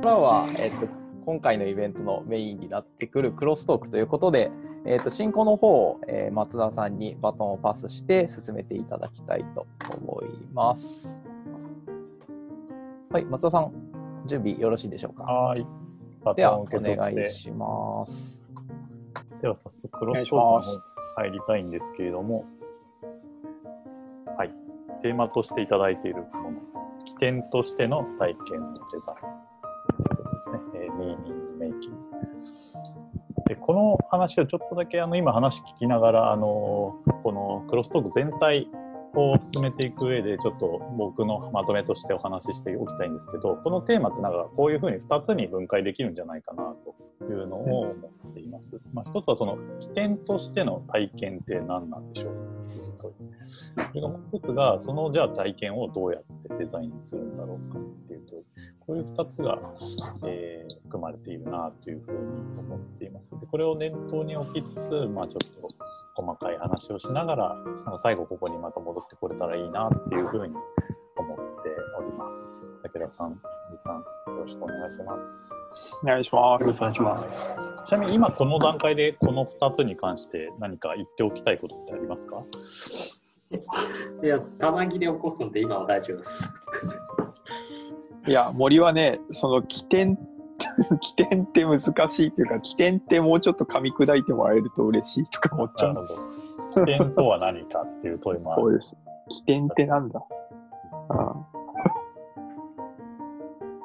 からは、えっと、今回のイベントのメインになってくるクロストークということで、えっと、進行の方を、えー、松田さんにバトンをパスして進めていただきたいと思います。はい、松田さん、準備よろしいでしょうか？はい。バでは、お願いします。では早速クロストークの方入りたいんですけれども、はい。テーマとしていただいているもの、起点としての体験のデザインですね。えー、ミーニングメイキング。でこの話をちょっとだけあの今話聞きながらあのこのクロストーク全体を進めていく上でちょっと僕のまとめとしてお話ししておきたいんですけどこのテーマってなんかこういうふうに2つに分解できるんじゃないかなというのを思っています。まあ、一つはその起点としての体験って何なんでしょうそれがもう一つがそのじゃあ体験をどうやってデザインするんだろうかっていう問いこういう2つが、えー含まれているなというふうに思っています。でこれを念頭に置きつつ、まあ、ちょっと細かい話をしながらなんか最後ここにまた戻ってこれたらいいなっていうふうに思っております。武田さん、李さん、よろしくお願いします。お願いします。よろしくお願いします。ちなみに今この段階でこの2つに関して何か言っておきたいことってありますか？いや、玉切れ起こすんで今は大丈夫です。いや、森はね、その起点、起点って難しいっていうか、起点ってもうちょっと噛み砕いてもらえると嬉しいとか思っちゃうんです。起点とは何かっていう問いもある。そうです。起点ってなんだ？あ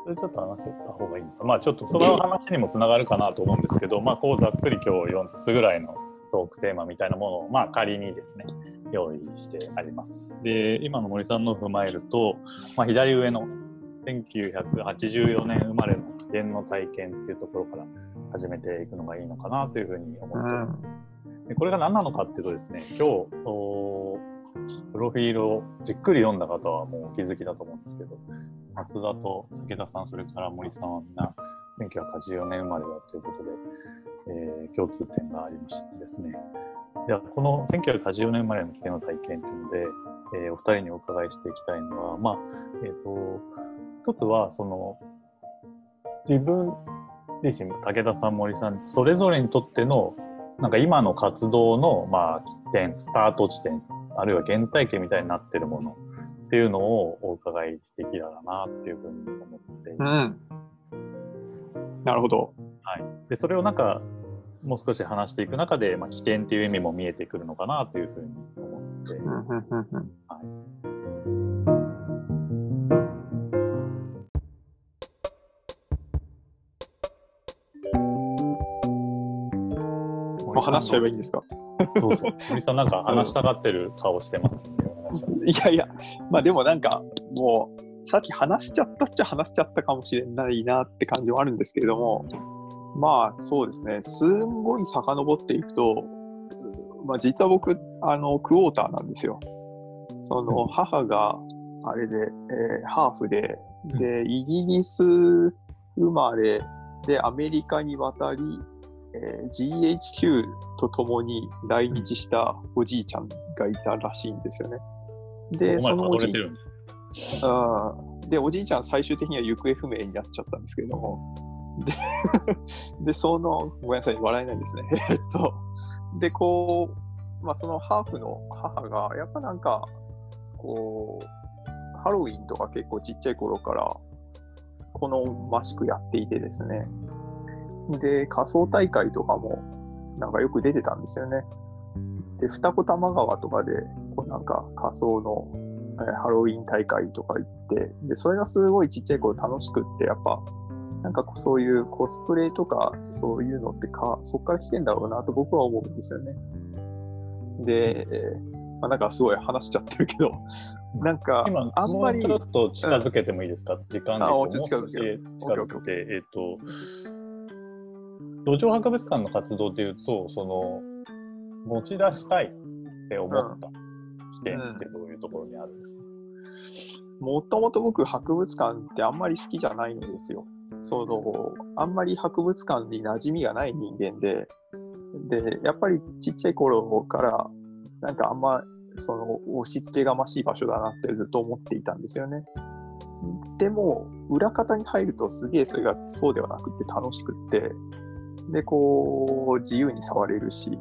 それちょっと話した方がいいのか。まあちょっとその話にもつながるかなと思うんですけど、まあこうざっくり今日4つぐらいのトークテーマみたいなものを、まあ仮にですね、用意してあります。で、今の森さんのを踏まえると、まあ左上の1984年生まれの起点の体験っていうところから始めていくのがいいのかなというふうに思っております。でこれが何なのかっていうとですね、今日、プロフィールをじっくり読んだ方はもうお気づきだと思うんですけど、松田と武田さん、それから森さんはみんな1984年生まれだということで、えー共通点がありましてですね。じゃあ、この1984年生まれの起点の体験というので、えーお二人にお伺いしていきたいのは、まあ、えっ、と、一つは、その、自分自身、武田さん、森さん、それぞれにとっての、なんか今の活動の、まあ、起点、スタート地点、あるいは原体験みたいになってるものっていうのをお伺いできたらなっていうふうに思っています。うん。なるほど。はい、でそれをなんかもう少し話していく中で、まあ、起点っていう意味も見えてくるのかなというふうに思っていうんます。はいもう話しちゃえばいいんですか？そうそう。森さんなんか話したがってる顔してますんで、お願いします。いやいや、まあでもなんか、もう、さっき話しちゃったっちゃ話しちゃったかもしれないなって感じはあるんですけれども、まあそうですね、すんごい遡っていくと、まあ実は僕、あの、クォーターなんですよ。その、母が、あれで、えーハーフで、で、イギリス生まれでアメリカに渡り、えー GHQ と共に来日したおじいちゃんがいたらしいんですよね。で、そのおじいれてるんでおじいちゃん最終的には行方不明になっちゃったんですけれども、で、でその、ごめんなさい、笑えないんですね。えっと、で、こう、まあ、そのハーフの母が、やっぱなんか、こう、ハロウィンとか結構ちっちゃい頃から、このましくやっていてですね。で、仮装大会とかも、なんかよく出てたんですよね。で、二子玉川とかで、こうなんか仮装のえーハロウィン大会とか行って、で、それがすごいちっちゃい頃楽しくって、やっぱ、なんかこうそういうコスプレとか、そういうのってか、そっから来てんだろうなと僕は思うんですよね。で、えーまあ、なんかすごい話しちゃってるけど、なんか、今、あんまり、ちょっと近づけてもいいですか、時間軸あちょっと近づけ少しる近づけて、えっ、と、土壌博物館の活動でいうと、その、持ち出したいって思った起点ってどういうところにあるんですか、もともと僕、博物館ってあんまり好きじゃないんですよ。その、あんまり博物館に馴染みがない人間で、で、やっぱりちっちゃい頃から、なんかあんま、その、押し付けがましい場所だなってずっと思っていたんですよね。でも、裏方に入るとすげえそれがそうではなくて楽しくって、で、こう、自由に触れるし、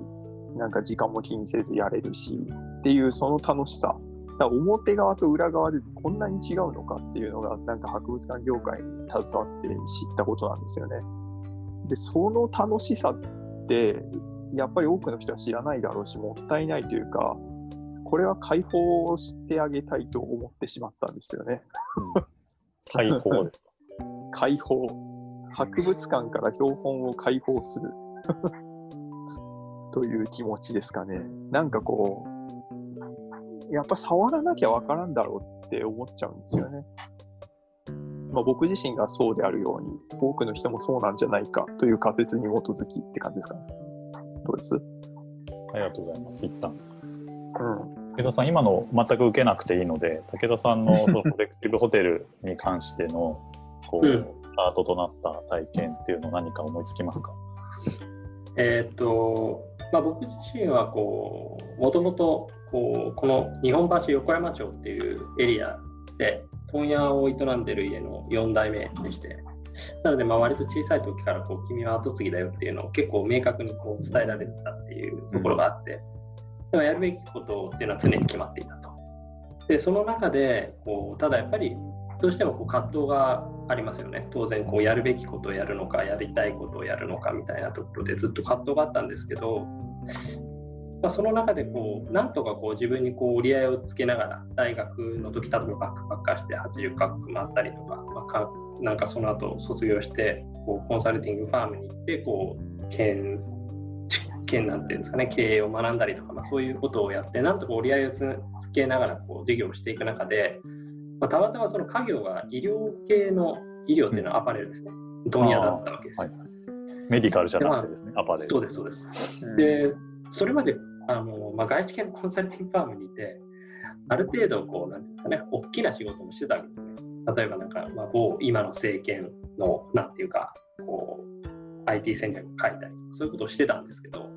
なんか時間も気にせずやれるし、っていうその楽しさ。表側と裏側でこんなに違うのかっていうのが、なんか博物館業界に携わって知ったことなんですよね。で、その楽しさって、やっぱり多くの人は知らないだろうし、もったいないというか、これは解放してあげたいと思ってしまったんですよね。解放ですか？解放。博物館から標本を解放する。という気持ちですかね。なんかこう、やっぱ触らなきゃわからんだろうって思っちゃうんですよね。まあ、僕自身がそうであるように、多くの人もそうなんじゃないかという仮説に基づきって感じですかね。どうです？ありがとうございます。一旦。うん。武田さん、今の全く受けなくていいので、武田さんのそのコレクティブホテルに関してのこう、うんスタートとなった体験っていうの何か思いつきますか？えっと、まあ、僕自身はこう、もともとこうこの日本橋横山町っていうエリアで問屋を営んでる家の4代目でして、なのでまあ割と小さい時からこう君は後継ぎだよっていうのを結構明確にこう伝えられてたっていうところがあって、でもやるべきことっていうのは常に決まっていたと。で、その中でこうただやっぱりどうしてもこう葛藤がありますよね。当然こうやるべきことをやるのか、やりたいことをやるのかみたいなところでずっと葛藤があったんですけど、まあ、その中でこうなんとかこう自分にこう折り合いをつけながら大学の時例えばバックパッカーして80カ国回ったりとか,、まあ、かなんかその後卒業してこうコンサルティングファームに行ってこう県県なんていうんですかね経営を学んだりとか、まあ、そういうことをやってなんとか折り合いをつけながらこう授業をしていく中で、まあ、たまたまその家業が医療系の医療っていうのはアパレルですね、問屋だったわけですよ。はいメディカルじゃなくてですね、アパレル。そうです、そうです。で、それまであの、まあ、外資系のコンサルティングファームにいて、ある程度、こう、なんていうんですかね、大きな仕事もしてたわけですね。例えば、なんか、まあ、某今の政権の、なんていうか、こう、IT 戦略を書いたり、そういうことをしてたんですけど、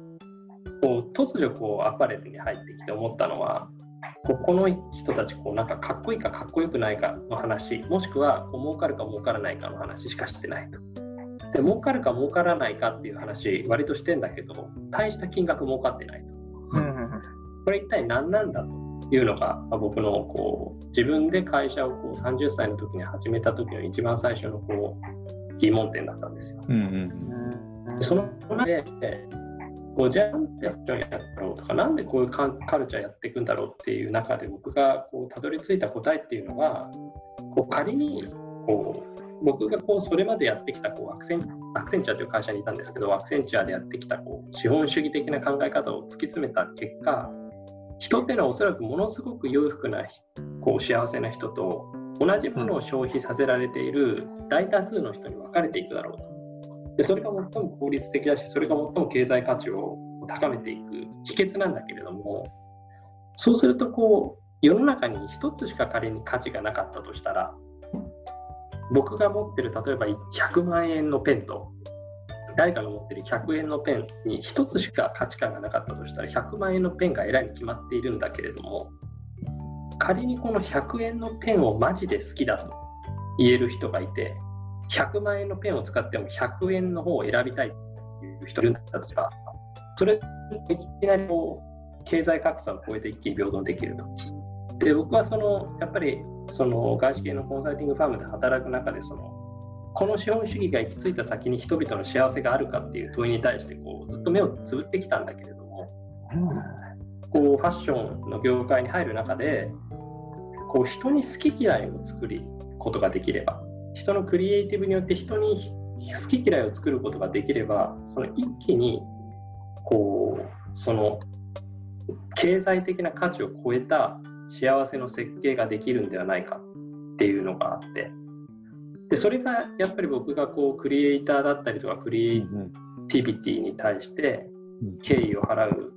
こう突如こうアパレルに入ってきて思ったのは、ここの人たちこうなんかかっこいいかかっこよくないかの話もしくはこう儲かるか儲からないかの話しかしてないと。で儲かるか儲からないかっていう話割としてんだけど大した金額儲かってないと。これ一体何なんだというのが、まあ、僕のこう自分で会社をこう30歳の時に始めた時の一番最初のこう疑問点だったんですよ。うんうんでその中でこうじゃあなんでファッションやったろうとかなんでこういうカルチャーやっていくんだろうっていう中で僕がこうたどり着いた答えっていうのがこう仮にこう僕がこうそれまでやってきたこうアクセンアクセンチャーという会社にいたんですけどアクセンチャーでやってきたこう資本主義的な考え方を突き詰めた結果人っていうのはおそらくものすごく裕福なこう幸せな人と同じものを消費させられている大多数の人に分かれていくだろうと。でそれが最も効率的だしそれが最も経済価値を高めていく秘訣なんだけれどもそうするとこう世の中に一つしか仮に価値がなかったとしたら僕が持ってる例えば100万円のペンと誰かが持ってる100円のペンに一つしか価値観がなかったとしたら100万円のペンが偉いに決まっているんだけれども仮にこの100円のペンをマジで好きだと言える人がいて100万円のペンを使っても100円の方を選びたいという人いるんだとしたらそれいきなりこう経済格差を超えて一気に平等できると。で僕はそのやっぱりその外資系のコンサルティングファームで働く中でそのこの資本主義が行き着いた先に人々の幸せがあるかっていう問いに対してこうずっと目をつぶってきたんだけれどもこうファッションの業界に入る中でこう人に好き嫌いを作ることができれば人のクリエイティブによって人に好き嫌いを作ることができればその一気にこうその経済的な価値を超えた幸せの設計ができるんではないかっていうのがあって。でそれがやっぱり僕がこうクリエイターだったりとかクリエイティビティに対して敬意を払う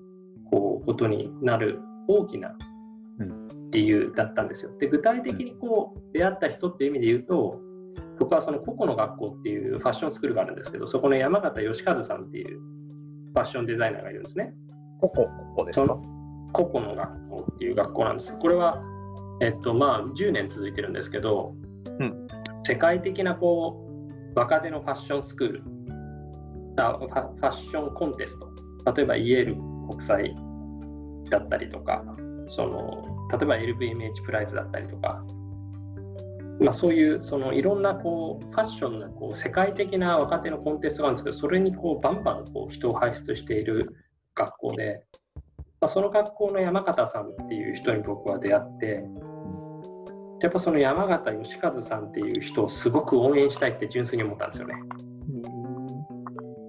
こうことになる大きな理由だったんですよ。で具体的にこう出会った人っていう意味で言うと僕はその個々の学校っていうファッションスクールがあるんですけどそこの山形義和さんっていうファッションデザイナーがいるんですね。ここ、ここですか？その個々の学校っていう学校なんです。よ。これは、えっとまあ、10年続いてるんですけどうん。世界的なこう若手のファッションスクール。あファファッションコンテスト。例えばイエール国際だったりとかその例えば LVMH プライズだったりとか、まあ、そういうそのいろんなこうファッションのこう世界的な若手のコンテストがあるんですけどそれにこうバンバンこう人を輩出している学校で、まあ、その学校の山形さんっていう人に僕は出会ってやっぱその山形義和さんっていう人をすごく応援したいって純粋に思ったんですよね。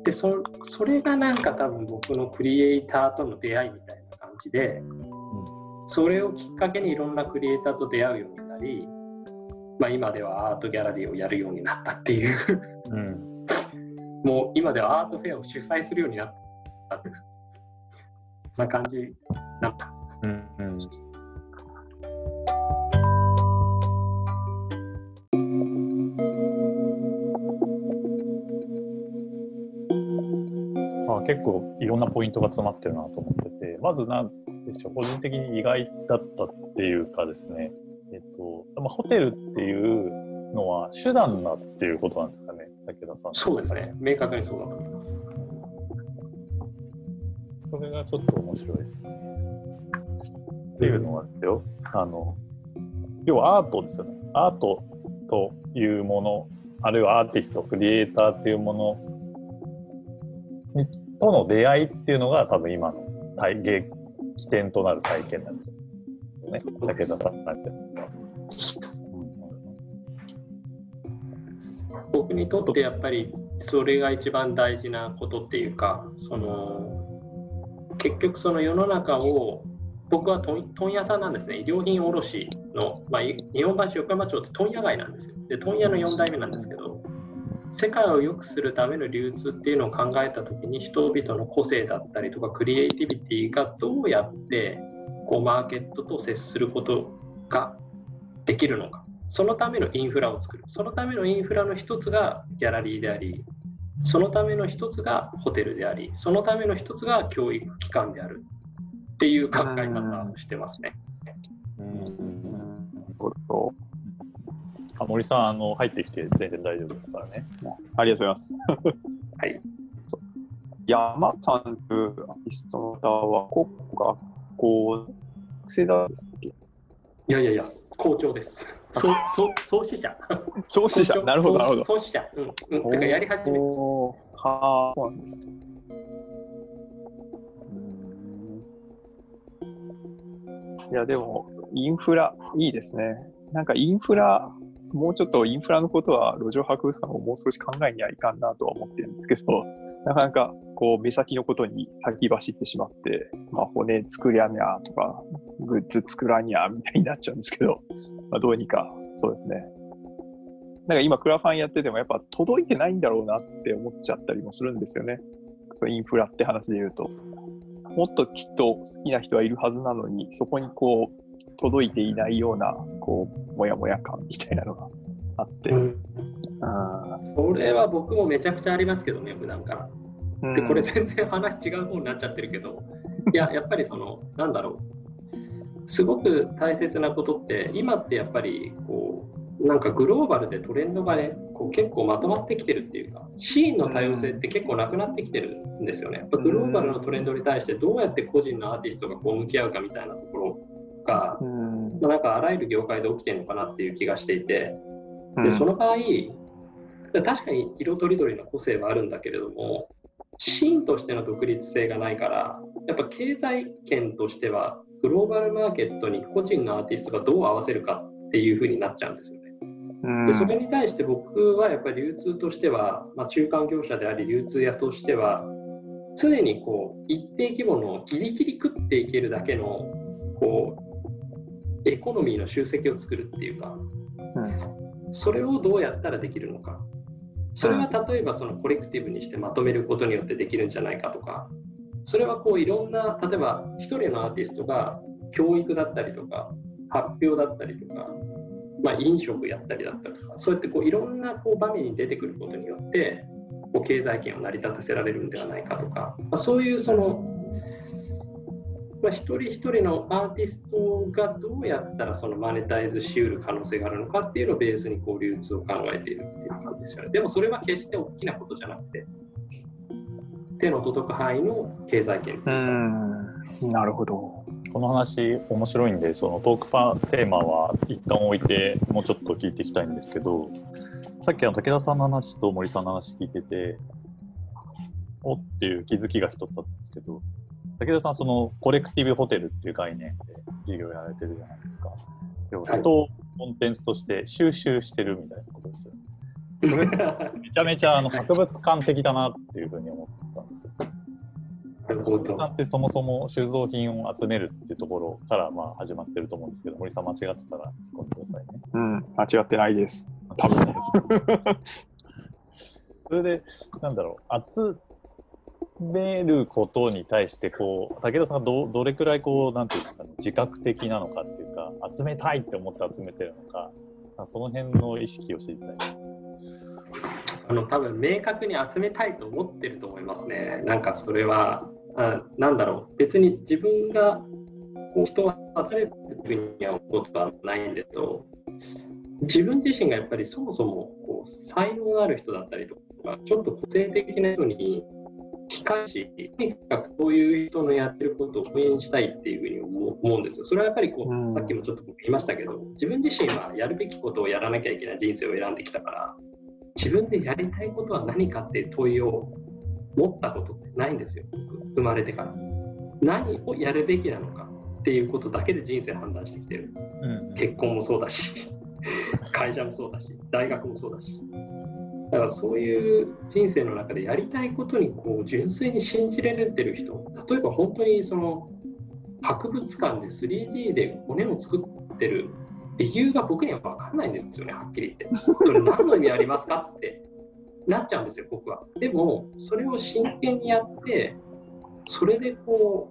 でそそれがなんか多分僕のクリエイターとの出会いみたいな感じで、それをきっかけにいろんなクリエイターと出会うようになり、まあ、今ではアートギャラリーをやるようになったっていう。うん。もう今ではアートフェアを主催するようになった。っそんな感じなんかうんうん。まあ、結構いろんなポイントが詰まってるなと思ってて、まずなんでしょう、個人的に意外だったっていうかですね、えっと、まあ、ホテルっていうのは手段だっていうことなんですかね、武田さん。そうですね明確にそうだと思いますそれがちょっと面白いですね。っていうのはですよ、あの、要はアートですよね。アートというもの、あるいはアーティスト、クリエイターというものにとの出会いっていうのが多分今の体芸起点となる体験なんですよ。ね、武田さんなんて。僕にとってやっぱりそれが一番大事なことっていうかその結局その世の中を僕は問屋さんなんですね。衣料品卸の、まあ、日本橋横山町って問屋街なんですよ。で問屋の4代目なんですけど世界を良くするための流通っていうのを考えた時に人々の個性だったりとかクリエイティビティがどうやってこうマーケットと接することができるのかそのためのインフラを作るそのためのインフラの一つがギャラリーでありそのための一つがホテルでありそのための一つが教育機関であるっていう考え方をしてますね。あ森さんあの入ってきて全然大丈夫ですからね。ありがとうございます。はい。山さんというアーティストの方は、国学校、学生だったんですっけいやいやいや、校長です。そうそう創始者。創始者、なるほど、なるほど。創始者。うん。うん。だからやり始めた。おーはあ、そうなんですね。いや、でも、インフラ、いいですね。なんかインフラ、もうちょっとインフラのことは路上博物館ももう少し考えにはいかんなとは思ってるんですけど、なかなかこう目先のことに先走ってしまって、まあ、骨作りゃにゃとか、グッズ作らにゃみたいになっちゃうんですけど、まあ、どうにか、そうですね。なんか今、クラファンやってても、やっぱ届いてないんだろうなって思っちゃったりもするんですよね。そうインフラって話で言うと。もっときっと好きな人はいるはずなのに、そこにこう、届いていないような、こう、もやもや感みたいなのがあって。うんあそれは僕もめちゃくちゃありますけどね、普段から。ーで、これ全然話違う方になっちゃってるけど、いや、やっぱりその、なんだろう。すごく大切なことって、今ってやっぱり、こう、なんかグローバルでトレンドがね、こう結構まとまってきてるっていうか、シーンの多様性って結構なくなってきてるんですよね。やっぱグローバルのトレンドに対してどうやって個人のアーティストがこう向き合うかみたいなところが、うんまあ、なんかあらゆる業界で起きてるのかなっていう気がしていて、うんでその場合、確かに色とりどりの個性はあるんだけれども、シーンとしての独立性がないから、やっぱ経済圏としては、グローバルマーケットに個人のアーティストがどう合わせるかっていうふうになっちゃうんですよね。うんでそれに対して僕はやっぱり流通としては、まあ、中間業者であり流通屋としては常にこう一定規模のギリギリ食っていけるだけのこうエコノミーの集積を作るっていうかそれをどうやったらできるのかそれは例えばそのコレクティブにしてまとめることによってできるんじゃないかとかそれはこういろんな例えば一人のアーティストが教育だったりとか発表だったりとかまあ、飲食やったりだったりとかそうやってこういろんなこう場面に出てくることによってこう経済圏を成り立たせられるんではないかとか、まあ、そういうそのまあ、一人一人のアーティストがどうやったらそのマネタイズしうる可能性があるのかっていうのをベースにこう流通を考えているっていう感じですよね。でもそれは決して大きなことじゃなくて、手の届く範囲の経済圏。うん、なるほど。この話面白いんでそのトークパテーマは一旦置いてもうちょっと聞いていきたいんですけどさっきの武田さんの話と森さんの話聞いてておっていう気づきが一つあったんですけど武田さんそのコレクティブホテルっていう概念で事業やられてるじゃないですか。要は人をコンテンツとして収集してるみたいなことですよね。それめちゃめちゃあの博物館的だなっていうふうに思ったんですよ。なるほど。館ってそもそも収蔵品を集めるっていうところからまあ始まってると思うんですけど、森さん間違ってたら突っ込んでくださいね。うん、間違ってないです。多分です。それで、なんだろう、集めることに対してこう、武田さんがどどれくらいこう、なんていうんですかね、自覚的なのかっていうか、集めたいって思って集めてるのか、その辺の意識を知りたいです。あの多分明確に集めたいと思ってると思いますね。なんかそれは、あなんだろう、別に自分がこう人を集めるふうには思うことはないんですけど、自分自身がやっぱりそもそもこう才能がある人だったりとか、ちょっと個性的な人に近いし、とにかくそういう人のやってることを応援したいっていうふうに思うんですよ。それはやっぱりこう、うんさっきもちょっと僕言いましたけど、自分自身はやるべきことをやらなきゃいけない人生を選んできたから、自分でやりたいことは何かって問いを持ったことってないんですよ、僕生まれてから。何をやるべきなのかっていうことだけで人生判断してきてる。うん結婚もそうだし、会社もそうだし、大学もそうだし。だからそういう人生の中でやりたいことにこう純粋に信じられてる人、例えば本当にその博物館で 3D で骨を作ってる理由が僕には分かんないんですよね、はっきり言って。それ何の意味ありますかってなっちゃうんですよ、僕は。でも、それを真剣にやって、それでこ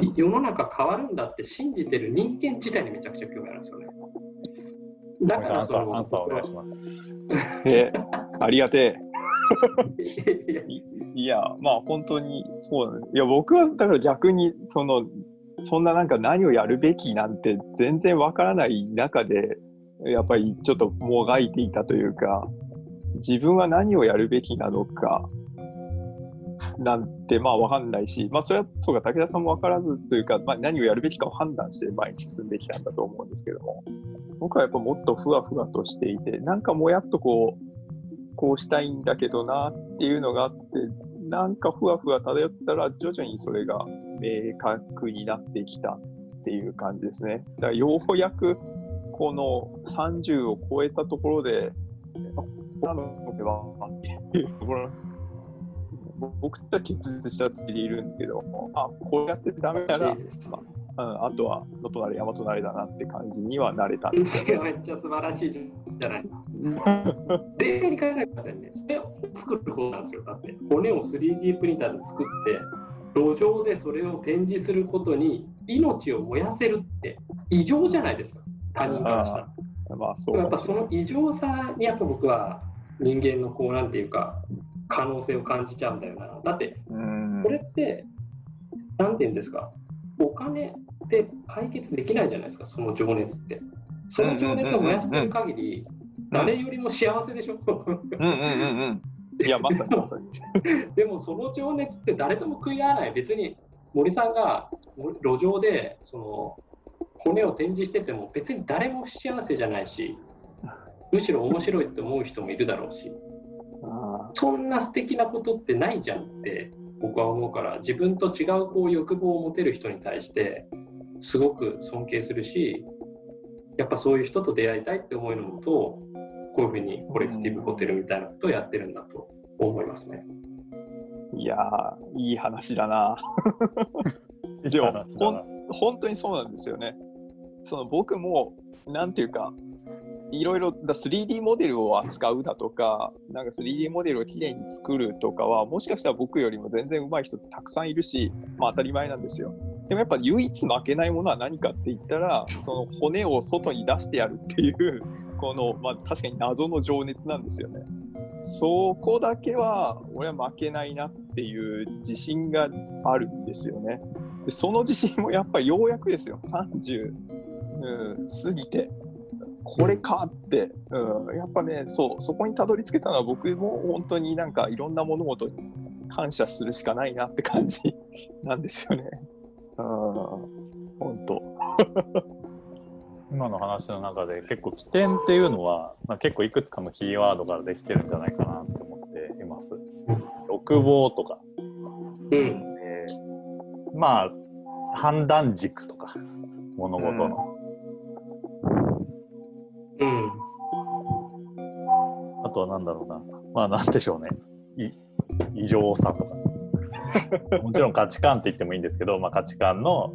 う、い世の中変わるんだって信じてる人間自体にめちゃくちゃ興味あるんですよね。だからそのアンサーお願いします。え、ありがてえ。いいや、まあ本当にそうなんです。いや、僕はだから逆に、その、そんななんか何をやるべきなんて全然わからない中で、やっぱりちょっともがいていたというか、自分は何をやるべきなのか、なんてまあわかんないし、まあそれはそうか、武田さんもわからずというか、まあ何をやるべきかを判断して前に進んできたんだと思うんですけども、僕はやっぱもっとふわふわとしていて、なんかもやっとこう、こうしたいんだけどなっていうのがあって、なんかふわふわ漂ってたら、徐々にそれが明確になってきたっていう感じですね。だからようやくこの30を超えたところで、あそうなのではっていうところ、僕とは結実したつもりでいるんだけど、あこうやってダメなら、うん、あとは野となれ山となれだなって感じにはなれたんですよね。めっちゃ素晴らしいじゃない。冷静に考えてくださいね。それを作ることなんですよ。だって、骨を 3D プリンターで作って、路上でそれを展示することに命を燃やせるって異常じゃないですか。他人からしたら。まあそうやっぱその異常さにやっぱ僕は人間のこうなんていうか可能性を感じちゃうんだよな。だってうんこれってなんていうんですかお金で解決できないじゃないですかその情熱って。その情熱を燃やしてる限り誰よりも幸せでしょ。うんうんうんうん。いや、まさにまさに。でもその情熱って誰とも食い合わない。別に森さんが路上でその骨を展示してても別に誰も不幸せじゃないし、むしろ面白いって思う人もいるだろうし、あそんな素敵なことってないじゃんって僕は思うから、自分と違うこう欲望を持てる人に対してすごく尊敬するし、やっぱそういう人と出会いたいって思うのと、こういうふうにコレクティブホテルみたいなことをやってるんだと思いますね。ーいやー、いい話だな。でもほん本当にそうなんですよね。その僕も、なんていうか、いろいろだ 3D モデルを扱うだとか、なんか 3D モデルをきれいに作るとかは、もしかしたら僕よりも全然上手い人たくさんいるし、まあ当たり前なんですよ。でもやっぱ唯一負けないものは何かって言ったら、その骨を外に出してやるっていう、この、まあ確かに謎の情熱なんですよね。そこだけは俺は負けないなっていう自信があるんですよね。でその自信もやっぱりようやくですよ、30、うん、過ぎて、これかって、うん、やっぱねそう、そこにたどり着けたのは僕も本当になんかいろんな物事に感謝するしかないなって感じ なんですよね。うん、本当。今の話の中で結構起点っていうのは、まあ、結構いくつかのキーワードからできてるんじゃないかなって思っています。欲望とか、うん。えーまあ判断軸とか物事の、うん。とは何だろうなまあなんでしょうねい異常さとか もちろん価値観って言ってもいいんですけど、まあ、価値観の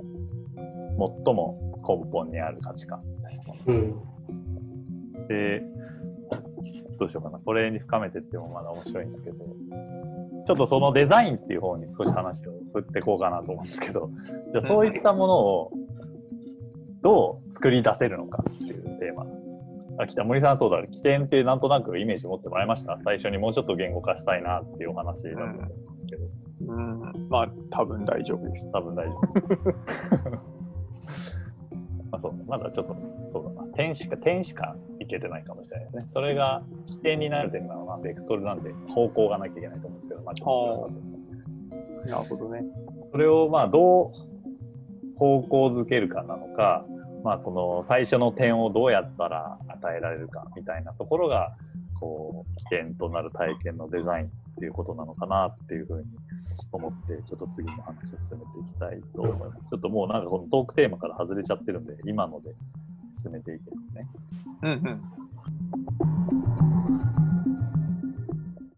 最も根本にある価値観うん。で、どうしようかな。これに深めてってもまだ面白いんですけど、ちょっとそのデザインっていう方に少し話を振っていこうかなと思うんですけど、じゃあそういったものをどう作り出せるのかっ。あ、北森さんそうだ、起点ってなんとなくイメージ持ってもらいました？最初にもうちょっと言語化したいなっていうお話だったんですけど、うん、まあ、多分大丈夫です。多分大丈夫。まあそうまだちょっと、そうだな、点しか、点しかいけてないかもしれないですね。それが起点になる点なのは、ベクトルなんで、方向がなきゃいけないと思うんですけど、まあちょっとなるほどね。それをまあどう方向づけるかなのか、まあその最初の点をどうやったら与えられるかみたいなところが、こう、起点となる体験のデザインっていうことなのかなっていうふうに思って、ちょっと次の話を進めていきたいと思います。ちょっともうなんかこのトークテーマから外れちゃってるんで、今ので進めていきますね。うんうん。